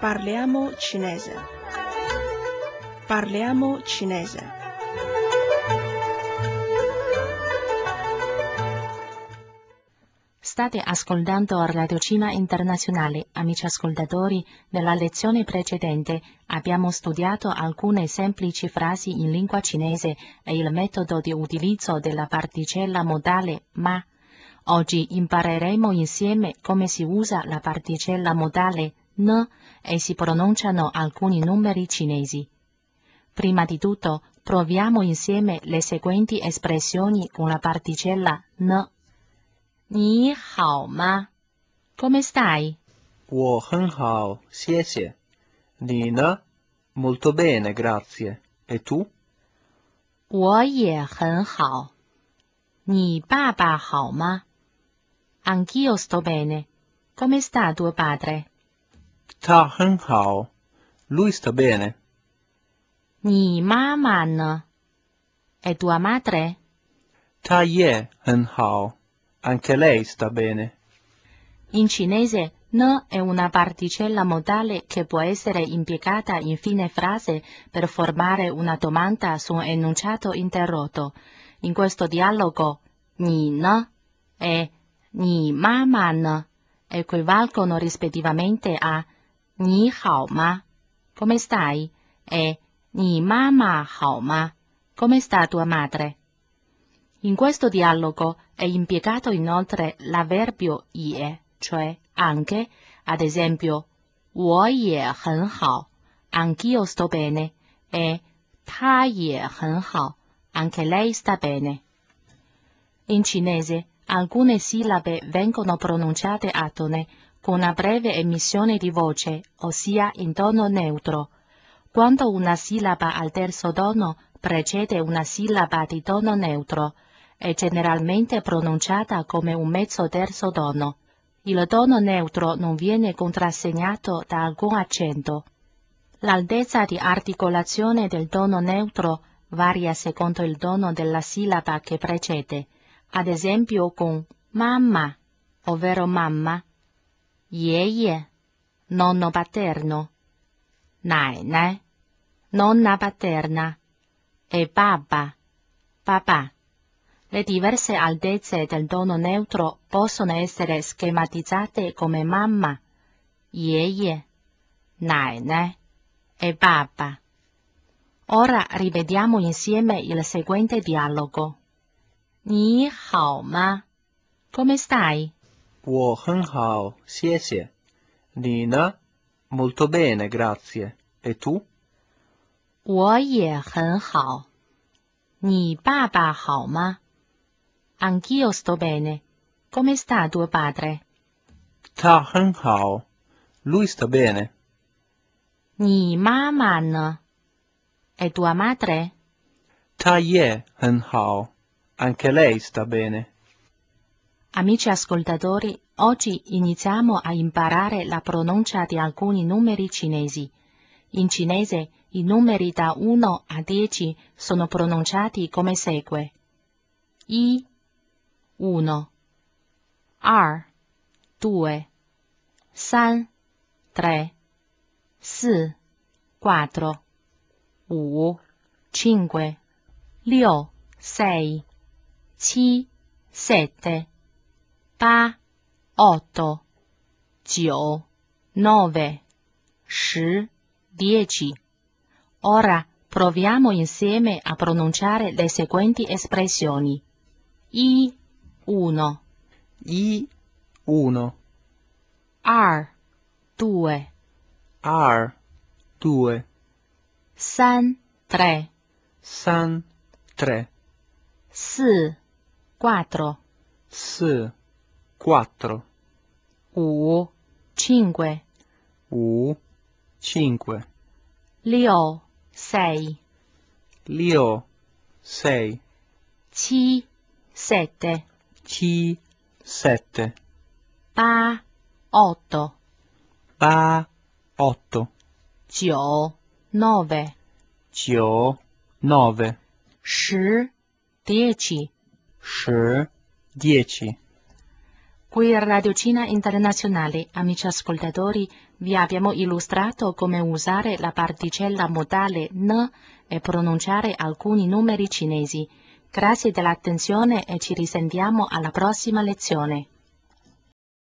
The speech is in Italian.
Parliamo cinese. Parliamo cinese. State ascoltando Radio Cina Internazionale. Amici ascoltatori, nella lezione precedente abbiamo studiato alcune semplici frasi in lingua cinese e il metodo di utilizzo della particella modale ma. Oggi impareremo insieme come si usa la particella modale n e si pronunciano alcuni numeri cinesi. Prima di tutto, proviamo insieme le seguenti espressioni con la particella n. Ni hao ma? Come stai? 我很好，谢谢。你呢？Molto bene, grazie. E tu? 我也很好。你爸爸好吗？Anch'io sto bene. Come sta tuo padre? 他很好，Lui sta bene. 你妈妈呢？E tua madre? 她也很好，Anche lei sta bene. In cinese n è una particella modale che può essere impiegata in fine frase per formare una domanda su un enunciato interrotto. In questo dialogo ni n e ni mamma n equivalgono rispettivamente a ni hao ma? Come stai? e ni mamma hao ma? Come sta tua madre? In questo dialogo è impiegato inoltre l'avverbio ie, cioè anche, ad esempio, 我也很好, anch'io sto bene, e 她也很好, anche lei sta bene. In cinese alcune sillabe vengono pronunciate atone con una breve emissione di voce, ossia in tono neutro. Quando una sillaba al terzo tono precede una sillaba di tono neutro, è generalmente pronunciata come un mezzo terzo tono. Il tono neutro non viene contrassegnato da alcun accento. L'altezza di articolazione del tono neutro varia secondo il tono della sillaba che precede, ad esempio con mamma, ovvero mamma, 爷爷 nonno paterno, 奶奶 nonna paterna e papà papà. Le diverse altezze del tono neutro possono essere schematizzate come mamma, 爷爷 nai e papà. Ora rivediamo insieme il seguente dialogo. Ni hao ma? Come stai? 我很好，谢谢。你呢？Molto bene, grazie. E tu? 我也很好。你爸爸好吗？Anch'io sto bene. Come sta tuo padre? 他很好，Lui sta bene. 你妈妈呢？E tua madre? 她也很好，Anche lei sta bene. Amici ascoltatori, oggi iniziamo a imparare la pronuncia di alcuni numeri cinesi. In cinese i numeri da 1 a 10 sono pronunciati come segue. I 1 2 2 3 3 4 4 5 5 6 6 7 8, 8, 9, 9, 10, 10. Ora proviamo insieme a pronunciare le seguenti espressioni. I 1, I 1, R 2, R 2, 3 3, San 3, 4 4, S 4, 5 5, U 5, 6 6, Lio 6, 7 7, Chi 7, 8 8, Ba 8, 9 9, Gio 9, 10 10. 10, 10. Qui a Radio Cina Internazionale, amici ascoltatori, vi abbiamo illustrato come usare la particella modale n e pronunciare alcuni numeri cinesi. Grazie dell'attenzione e ci risentiamo alla prossima lezione.